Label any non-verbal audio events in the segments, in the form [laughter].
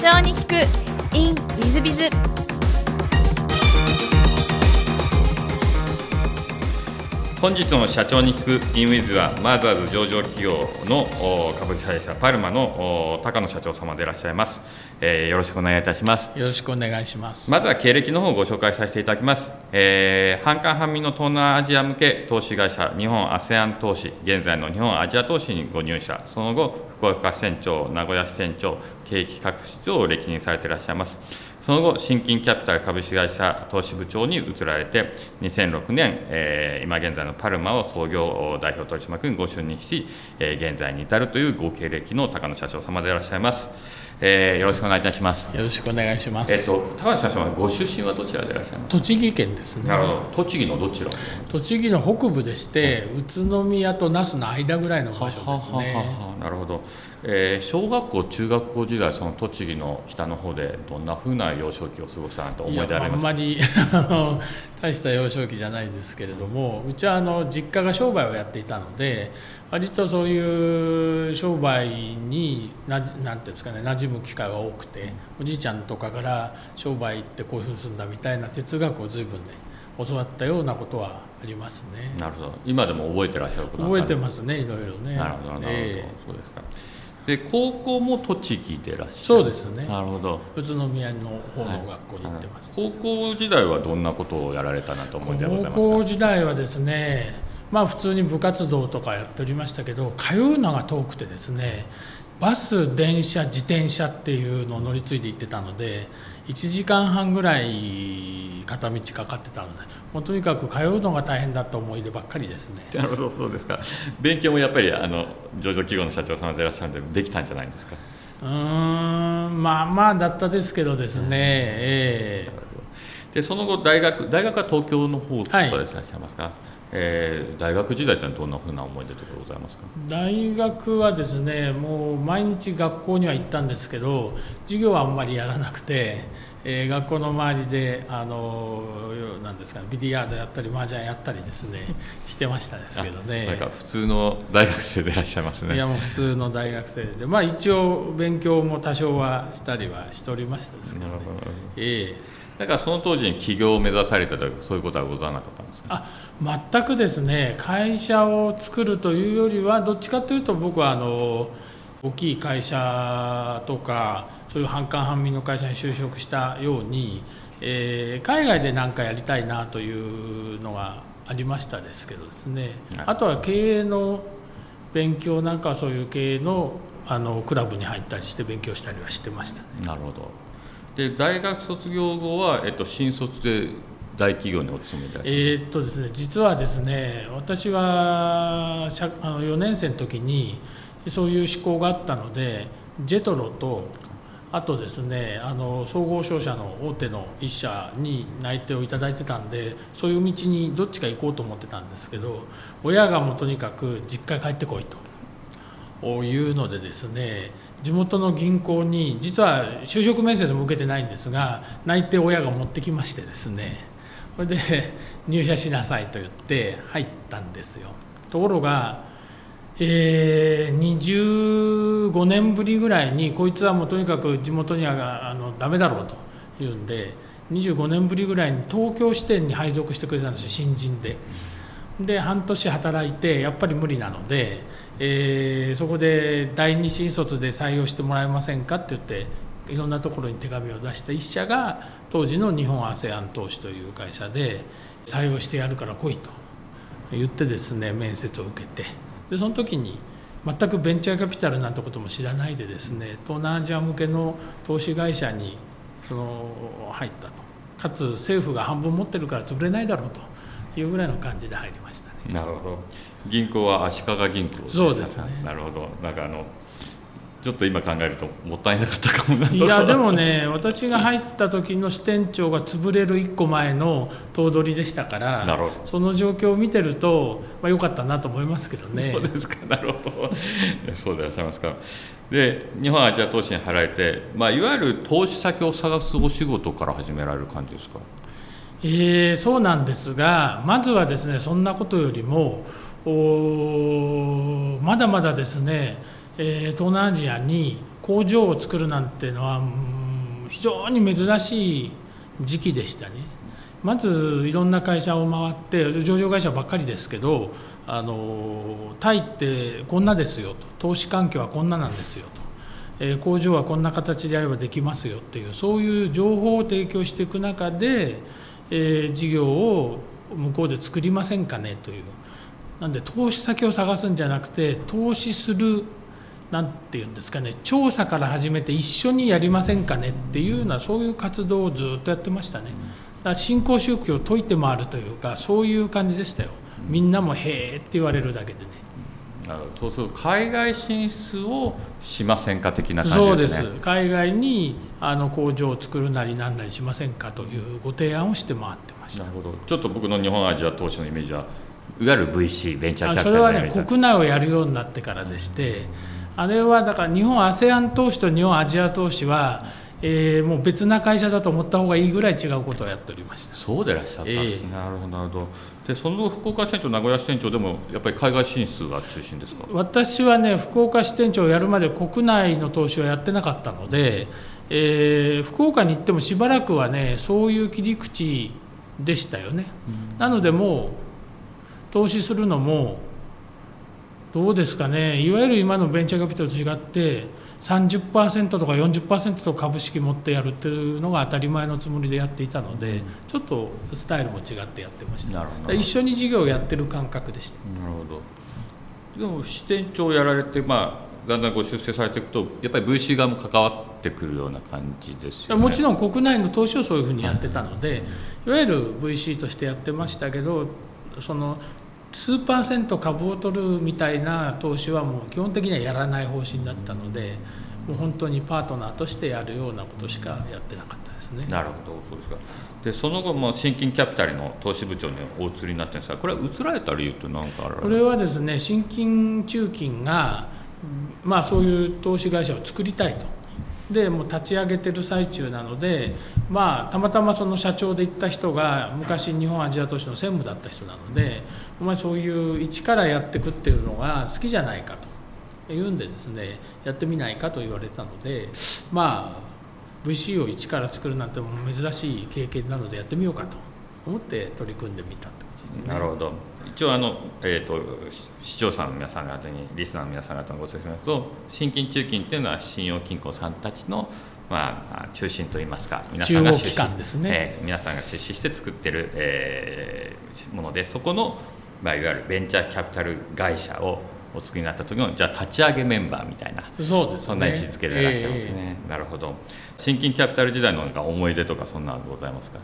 長に聞く in ウィズビズ本日の社長に聞くインウィズはマーザーズ上場企業のお株式会社パルマのお高野社長様でいらっしゃいます、えーよろしくお願いいたしますよろしくお願いします。まずは経歴の方をご紹介させていただきます。えー、半官半民の東南アジア向け投資会社、日本 ASEAN 投資、現在の日本アジア投資にご入社、その後、福岡支店長、名古屋支店長、経営企画室長を歴任されていらっしゃいます。その後、新金キャピタル株式会社投資部長に移られて、2006年、えー今現在のパルマを創業代表取締役にご就任し、えー現在に至るというご経歴の高野社長様でいらっしゃいます。えーよろしくお願いいたします。よろしくお願いします。えっと、高橋社長はご出身はどちらでいらっしゃいます？栃木県ですねなるほど、栃木のどちら？栃木の北部でして、宇都宮と那須の間ぐらいの場所ですね。はなるほど、えー小学校、中学校時代、その栃木の北の方で、どんなふうな幼少期を過ごしたなと思い出ありますか？あんまり [laughs] 大した幼少期じゃないですけれどもうちはあの実家が商売をやっていたので割とそういう商売にななんていうんですかね馴染む機会が多くておじいちゃんとかから商売ってこういうふうにするんだみたいな哲学を随分ね教わったようなことはありますね。なるほど、今でも覚えてらっしゃること覚えてすますねいろいろね。なるほど、なるほど、え。そうですか。で、高校も栃木でいらっしゃる。そうですね。なるほど。え宇都宮の方の学校に行ってます、高校時代はどんなことをやられたなと思い出はござい高ますか？校時代はですねまあ普通に部活動とかやっておりましたけど通うのが遠くてですねバス電車自転車っていうのを乗り継いで行ってたので1時間半ぐらい片道かかってたのでもうとにかく通うのが大変だった思い出ばっかりですね。なるほど、そうですか。勉強もやっぱり、あの、上場企業の社長様でいらっしゃるんで、できたんじゃないんですか？うーんまあまあだったですけどですね、ええ。でその後大学大学は東京の方とかはいでいらっしゃいますか、えー大学時代ってのはどんなふうな思い出とかございますか？大学はですねもう毎日学校には行ったんですけど授業はあんまりやらなくて、えー学校の周りであのなんですかビリヤードやったり麻雀やったりですね [laughs] してましたですけどね。なんか普通の大学生でいらっしゃいますね。いやもう普通の大学生で。まあ一応勉強も多少はしたりはしておりましたですけどね。なるほど。ええだからその当時に起業を目指されたとかそういうことはござらなかったんですか？あ全くですね会社を作るというよりはどっちかというと僕はあの大きい会社とかそういう半官半民の会社に就職したように、えー海外で何かやりたいなというのがありましたですけどですね。はい。あとは経営の勉強なんかはそういう経営のあのクラブに入ったりして勉強したりはしてましたね。なるほどで大学卒業後は、えっと、新卒で大企業にお勤めで、えーっとですね実はですね私はあの4年生の時にそういう思考があったのでジェトロとあとですねあの総合商社の大手の一社に内定をいただいてたんでそういう道にどっちか行こうと思ってたんですけど親がもうとにかく実家に帰ってこいと。いうのでですね地元の銀行に実は就職面接も受けてないんですが内定親が持ってきましてですねそれで入社しなさいと言って入ったんですよところが、えー25年ぶりぐらいにこいつはもうとにかく地元にはあのダメだろうというんで25年ぶりぐらいに東京支店に配属してくれたんですよ新人で。で半年働いてやっぱり無理なので、えーそこで第二新卒で採用してもらえませんかって言っていろんなところに手紙を出した一社が当時の日本 ASEAN 投資という会社で採用してやるから来いと言ってですね面接を受けてでその時に全くベンチャーキャピタルなんてことも知らないでですね東南アジア向けの投資会社にその入ったとかつ政府が半分持ってるから潰れないだろうというぐらいの感じで入りましたね。なるほど銀行は足利銀行そうですね。なるほど。なんかあのちょっと今考えるともったいなかったかもな。といやでもね私が入った時の支店長が潰れる1個前の頭取でしたからなるほど。その状況を見てると、まあ、良かったなと思いますけどね。そうですか、なるほど。そうでいらっしゃいますか。で、日本アジア投資に入られて、まあ、いわゆる投資先を探すお仕事から始められる感じですか？えーそうなんですがまずはですねそんなことよりもおまだまだですねえー、東南アジアに工場を作るなんてのは、うん、非常に珍しい時期でしたね。まずいろんな会社を回って上場会社ばっかりですけどあのタイってこんなですよと。投資環境はこんななんですよと、えー、工場はこんな形であればできますよっていうそういう情報を提供していく中で、えー、事業を向こうで作りませんかねという。なんで投資先を探すんじゃなくて投資する何て言うんですかね調査から始めて一緒にやりませんかねっていうようなそういう活動をずっとやってましたね。だから新興宗教を解いて回るというかそういう感じでしたよ。みんなも「へえ」って言われるだけでね。そうすると海外進出をしませんか的な感じですね。そうです海外にあの工場を作るなりなんなりしませんかというご提案をして回ってました。なるほど。ちょっと僕の日本アジア投資のイメージはいわゆる VC ベンチャーキャピタルそれはね国内をやるようになってからでして、あれはだから日本 ASEAN 投資と日本アジア投資はえー、もう別な会社だと思った方がいいぐらい違うことをやっておりました。そうでいらっしゃった。んです、え。ー、なるほどなるほど。でその後福岡支店長名古屋支店長でもやっぱり海外進出が中心ですか？私はね福岡支店長をやるまで国内の投資はやってなかったので、えー、福岡に行ってもしばらくはねそういう切り口でしたよね、うん、なのでもう投資するのもどうですかね。いわゆる今のベンチャーキャピタルと違って30%とか40%と株式持ってやるっていうのが当たり前のつもりでやっていたので、ちょっとスタイルも違ってやってました。一緒に事業をやってる感覚でした。なるほど。でも支店長をやられてまあだんだんご出世されていくとやっぱり VC 側も関わってくるような感じですよね。もちろん国内の投資をそういうふうにやってたので、いわゆる VC としてやってましたけどその数パーセント株を取るみたいな投資はもう基本的にはやらない方針だったのでもう本当にパートナーとしてやるようなことしかやってなかったですね。なるほどそうですか。でその後も新金キャピタルの投資部長にお移りになってるんですがこれは移られた理由って何かあるこれはですね新金中金がまあそういう投資会社を作りたいと。でもう立ち上げてる最中なので、まあ、たまたまその社長で行った人が昔日本アジア都市の専務だった人なのでお前そういう一からやってくっていうのが好きじゃないかと言うんでですねやってみないかと言われたのでまあ VC を一から作るなんても珍しい経験なのでやってみようかと思って取り組んでみたってことですね。なるほど一応あの、えーと、視聴者の皆さん方にリスナーの皆さん方のご説明すと新金中金っていうのは信用金庫さんたちの、まあ、中心といいますか皆さんが出資ですね、えー、皆さんが出資して作ってる、えー、ものでそこの、まあ、いわゆるベンチャーキャピタル会社をお作りになった時のじゃあ立ち上げメンバーみたいなそうです、ね、そんな位置づけでいらっしゃいますね、えー、なるほど。新金キャピタル時代の思い出とかそんなのございますか？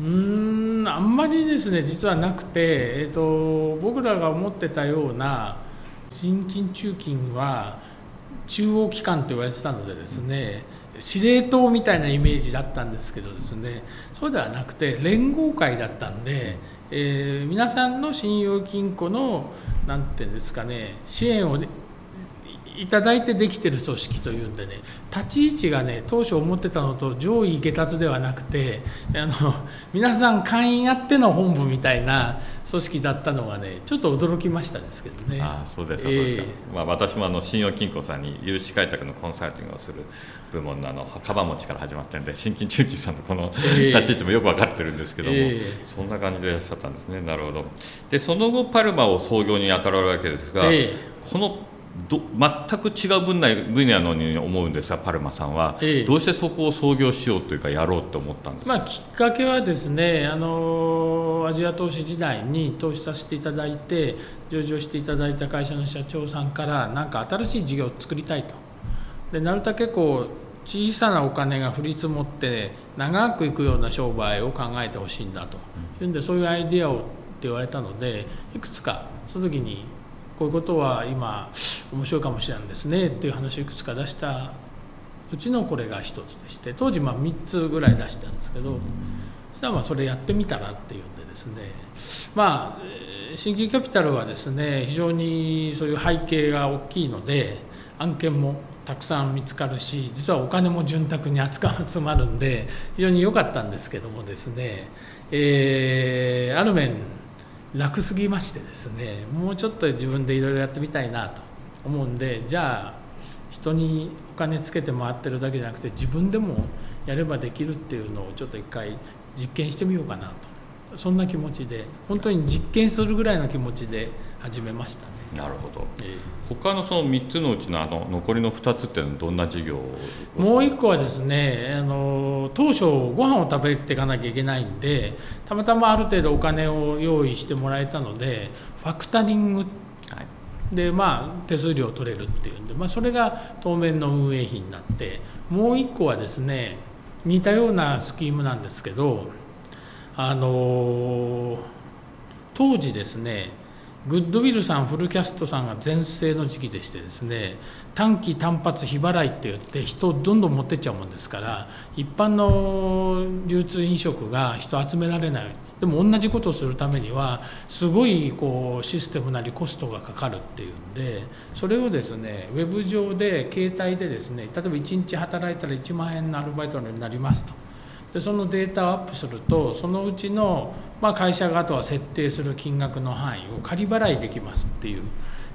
うんあんまりですね実はなくて、えーと、僕らが思ってたような新金中金は中央機関と言われてたのでですね司令塔みたいなイメージだったんですけどですねそうではなくて連合会だったんで、えー、皆さんの信用金庫の何て言うんですかね支援を、ね、いただいてできてる組織というんでね立ち位置がね当初思ってたのと上位下達ではなくてあの皆さん会員あっての本部みたいな組織だったのはねちょっと驚きましたですけどね。あそうですか、そうですか、まあ、私もあの信用金庫さんに融資開拓のコンサルティングをする部門のあのカバン持ちから始まってるんで新金中金さんのこの立ち位置もよく分かってるんですけども、えー、そんな感じでいらっしゃったんですね。なるほど。でその後パルマを創業に当たられるわけですが、えー、このど全く違う分野分野のに思うんですがパルマさんは、ええ、どうしてそこを創業しようというかやろうと思ったんですまあ、きっかけはですねあのアジア投資時代に投資させていただいて上場していただいた会社の社長さんから何か新しい事業を作りたいと。でなるたけこう小さなお金が降り積もって長くいくような商売を考えてほしいんだと。いうんでそういうアイデアをって言われたのでいくつかその時にこういうことは今面白いかもしれないですねっていう話をいくつか出したうちのこれが一つでして当時まあ3つぐらい出したんですけどそしたらまあそれやってみたらっていうんでですね。まあ新規キャピタルはですね非常にそういう背景が大きいので案件もたくさん見つかるし実はお金も潤沢に集まるんで非常に良かったんですけどもですね、えー、ある面楽すぎましてですねもうちょっと自分でいろいろやってみたいなと思うんでじゃあ人にお金つけて回ってるだけじゃなくて自分でもやればできるっていうのをちょっと一回実験してみようかなとそんな気持ちで本当に実験するぐらいの気持ちで始めましたね。なるほど。え他のその3つのうちのあの残りの2つっていうのはどんな事業もう一個はですねあの当初ご飯を食べていかなきゃいけないんでたまたまある程度お金を用意してもらえたのでファクタリングはい。でまあ手数料を取れるっていうんで、まあ、それが当面の運営費になってもう一個はですね似たようなスキームなんですけどあの当時ですねグッドウィルさんフルキャストさんが全盛の時期でしてですね短期単発日払いって言って人をどんどん持ってっちゃうもんですから一般の流通飲食が人集められないでも同じことをするためにはすごいこうシステムなりコストがかかるっていうんでそれをですねウェブ上で携帯でですね例えば1日働いたら1万円のアルバイトになりますと。でそのデータをアップするとそのうちの、まあ、会社があとは設定する金額の範囲を仮払いできますっていう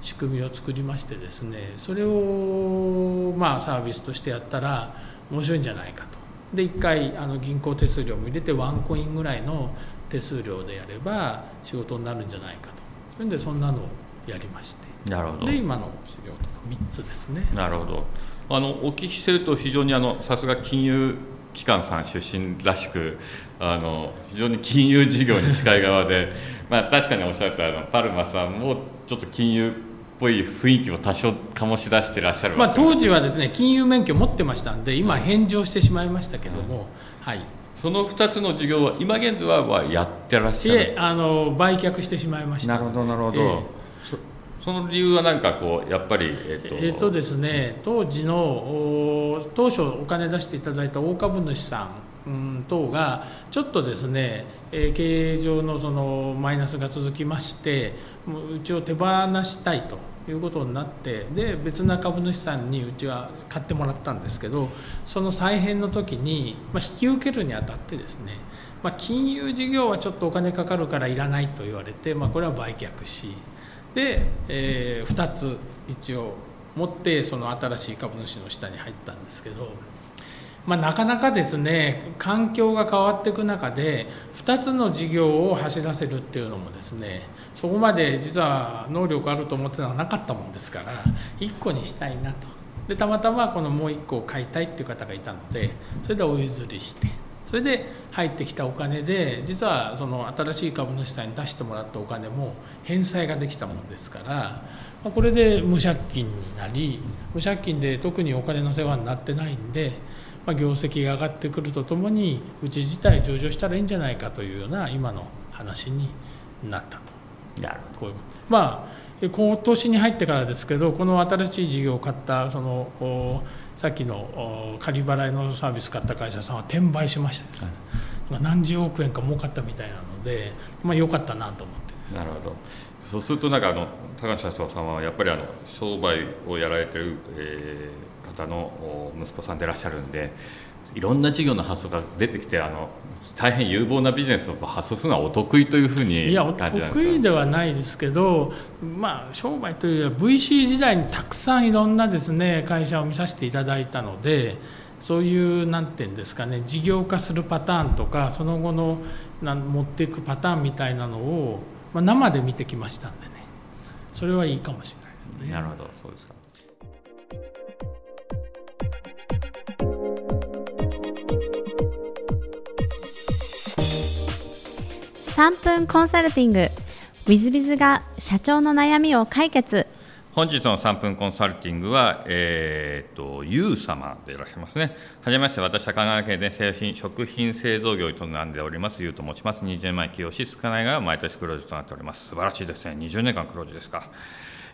仕組みを作りましてですねそれをまあサービスとしてやったら面白いんじゃないかと。で1回あの銀行手数料も入れてワンコインぐらいの手数料でやれば仕事になるんじゃないかとそれでそんなのをやりましてなるほどで今の仕事の3つですね。なるほどあのお聞きしてると非常にあのさすが金融機関さん出身らしくあの非常に金融事業に近い側で [laughs] まあ確かにおっしゃったあのパルマさんもちょっと金融っぽい雰囲気を多少醸し出してらっしゃるまあ、当時ははですね金融免許持ってましたんで今返上してしまいましたけども、はい。その2つの事業は今現在はやってらっしゃる。あの売却してしまいました。なるほどなるほど、ええその理由は何かこうやっぱりえっと、えーとですね、当時の当初お金出していただいた大株主さん等がちょっとですね、え経営上のそのマイナスが続きましてもううちを手放したいということになってで別な株主さんにうちは買ってもらったんですけどその再編の時に、まあ、引き受けるにあたってですね、まあ、金融事業はちょっとお金かかるからいらないと言われて、まあ、これは売却しで、え2つ一応持ってその新しい株主の下に入ったんですけど、まあ、なかなかですね環境が変わっていく中で2つの事業を走らせるっていうのもですねそこまで実は能力あると思ってたのはなかったもんですから1個にしたいなと。でたまたまこのもう1個を買いたいっていう方がいたのでそれでお譲りしてそれで入ってきたお金で実はその新しい株主さんに出してもらったお金も返済ができたもんですから、まあこれで無借金になり無借金で特にお金の世話になってないんで、まあ、業績が上がってくるとともにうち自体上場したらいいんじゃないかというような今の話になったと。なるこういうまあ今年に入ってからですけどこの新しい事業を買ったそのおさっきのお仮払いのサービス買った会社さんは転売しましてですね、まあ何十億円か儲かったみたいなのでまあ良かったなと思ってです。なるほど。そうするとなんかあの高橋社長さんはやっぱりあの商売をやられてる、えー方のお息子さんでいらっしゃるんでいろんな事業の発想が出てきてあの大変有望なビジネスを発想するのはお得意というふうにいや感じなんですか？得意ではないですけど、まあ、商売というよりは VC 時代にたくさんいろんなですね会社を見させていただいたのでそういうなんていうんですかね事業化するパターンとかその後のなん持っていくパターンみたいなのを、まあ、生で見てきましたんでね。それはいいかもしれないですね。なるほどそうですか3分コンサルティング w i z b i が社長の悩みを解決本日の3分コンサルティングは、えー、と、ゆう様でいらっしゃいますね。はじめまして、私は香川県で製品、食品製造業を営んでおります、ゆうと申します。20年前起業し、少ないが毎年黒字となっております。素晴らしいですね。20年間黒字ですか。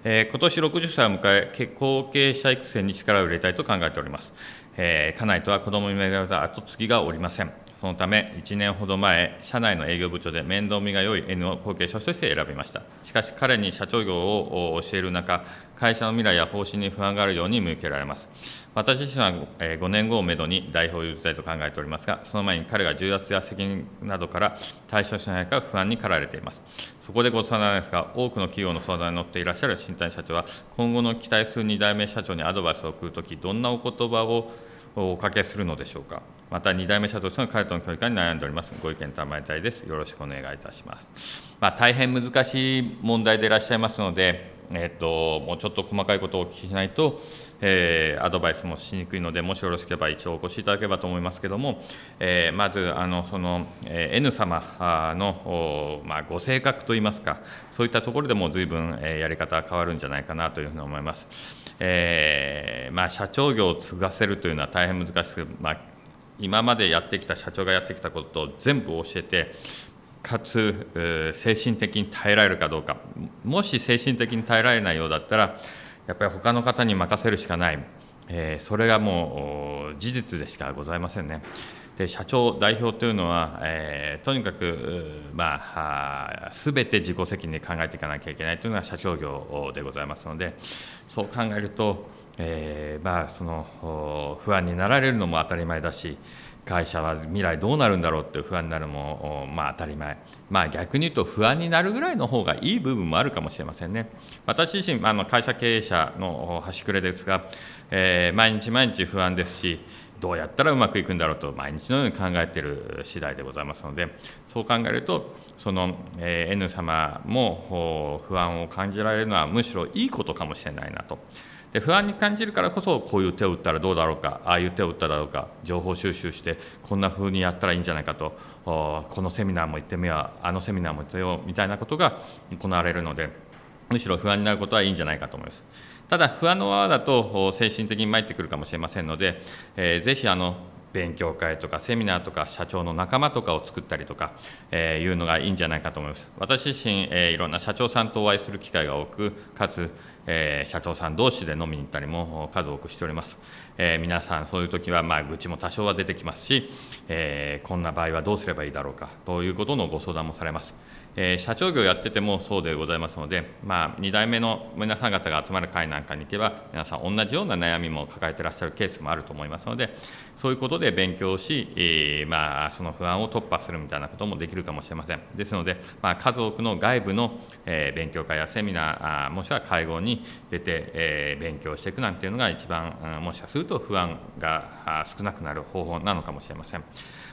えー今年60歳を迎え、け後継者育成に力を入れたいと考えております。えー、家内とは子供に恵まれた後継ぎがおりません。そのため、1年ほど前、社内の営業部長で面倒見が良い N を後継者として選びました。しかし、彼に社長業を教える中、会社の未来や方針に不安があるように向けられます。私自身は5年後をめどに代表を譲りたいと考えておりますが、その前に彼が重圧や責任などから対処しないか不安に駆られています。そこでご相談ですが、多くの企業の相談に乗っていらっしゃる新谷社長は、今後の期待する2代目社長にアドバイスを送るとき、どんなお言葉をおかけするのでしょうか。また2代目社長としての彼との距離感に悩んでおります。ご意見賜りたいです。よろしくお願いいたします。まあ、大変難しい問題でいらっしゃいますので、えっと、もうちょっと細かいことをお聞きしないと、えー、アドバイスもしにくいので、もしよろしければ一応お越しいただければと思いますけれども、えー、まずあのその、えー、N 様の、まあ、ご性格といいますか、そういったところでも随分、えー、やり方が変わるんじゃないかなというふうに思います。えーまあ、社長業を継がせるというのは大変難しく、まあ、今までやってきた社長がやってきたことを全部教えてかつ精神的に耐えられるかどうかもし精神的に耐えられないようだったらやっぱり他の方に任せるしかない、えー、それがもう事実でしかございませんね。で社長代表というのは、えー、とにかく、まあ、すべて自己責任で考えていかなきゃいけないというのが社長業でございますのでそう考えるとえー、まあ、その不安になられるのも当たり前だし会社は未来どうなるんだろうっていう不安になるのも、まあ、当たり前、まあ、逆に言うと不安になるぐらいの方がいい部分もあるかもしれませんね私自身あの会社経営者の端くれですが、えー、毎日毎日不安ですしどうやったらうまくいくんだろうと毎日のように考えている次第でございますのでそう考えるとその、N 様も不安を感じられるのはむしろいいことかもしれないなと。で不安に感じるからこそこういう手を打ったらどうだろうかああいう手を打っただろうか情報収集してこんなふうにやったらいいんじゃないかとこのセミナーも行ってみようあのセミナーも行ってみようみたいなことが行われるのでむしろ不安になることはいいんじゃないかと思います。ただ不安のままだと精神的に参ってくるかもしれませんので、えー、ぜひあの勉強会とかセミナーとか社長の仲間とかを作ったりとか、えー、いうのがいいんじゃないかと思います。私自身、えー、いろんな社長さんとお会いする機会が多く、かつ、えー、社長さん同士で飲みに行ったりも数多くしております。えー、皆さん、そういう時は、まあ、愚痴も多少は出てきますし、えー、こんな場合はどうすればいいだろうかということのご相談もされます。えー、社長業やっててもそうでございますので、まあ、2代目の皆さん方が集まる会なんかに行けば、皆さん同じような悩みも抱えてらっしゃるケースもあると思いますので、そういうことで勉強し、えー、まあ、その不安を突破するみたいなこともできるかもしれません。ですので、まあ、数多くの外部の、えー、勉強会やセミナー、もしくは会合に出て、え、勉強していくなんていうのが一番、もしかすると不安が少なくなる方法なのかもしれません。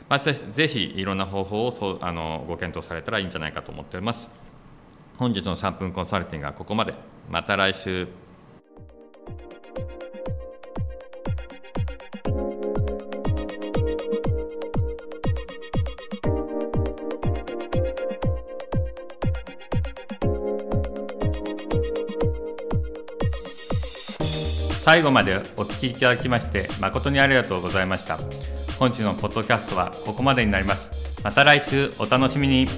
まあ、ぜひいろんな方法をそうあのご検討されたらいいんじゃないかと思っております。本日の3分コンサルティングはここまで。また来週。最後までお聞きいただきまして誠にありがとうございました。本日のポッドキャストはここまでになります。また来週お楽しみに。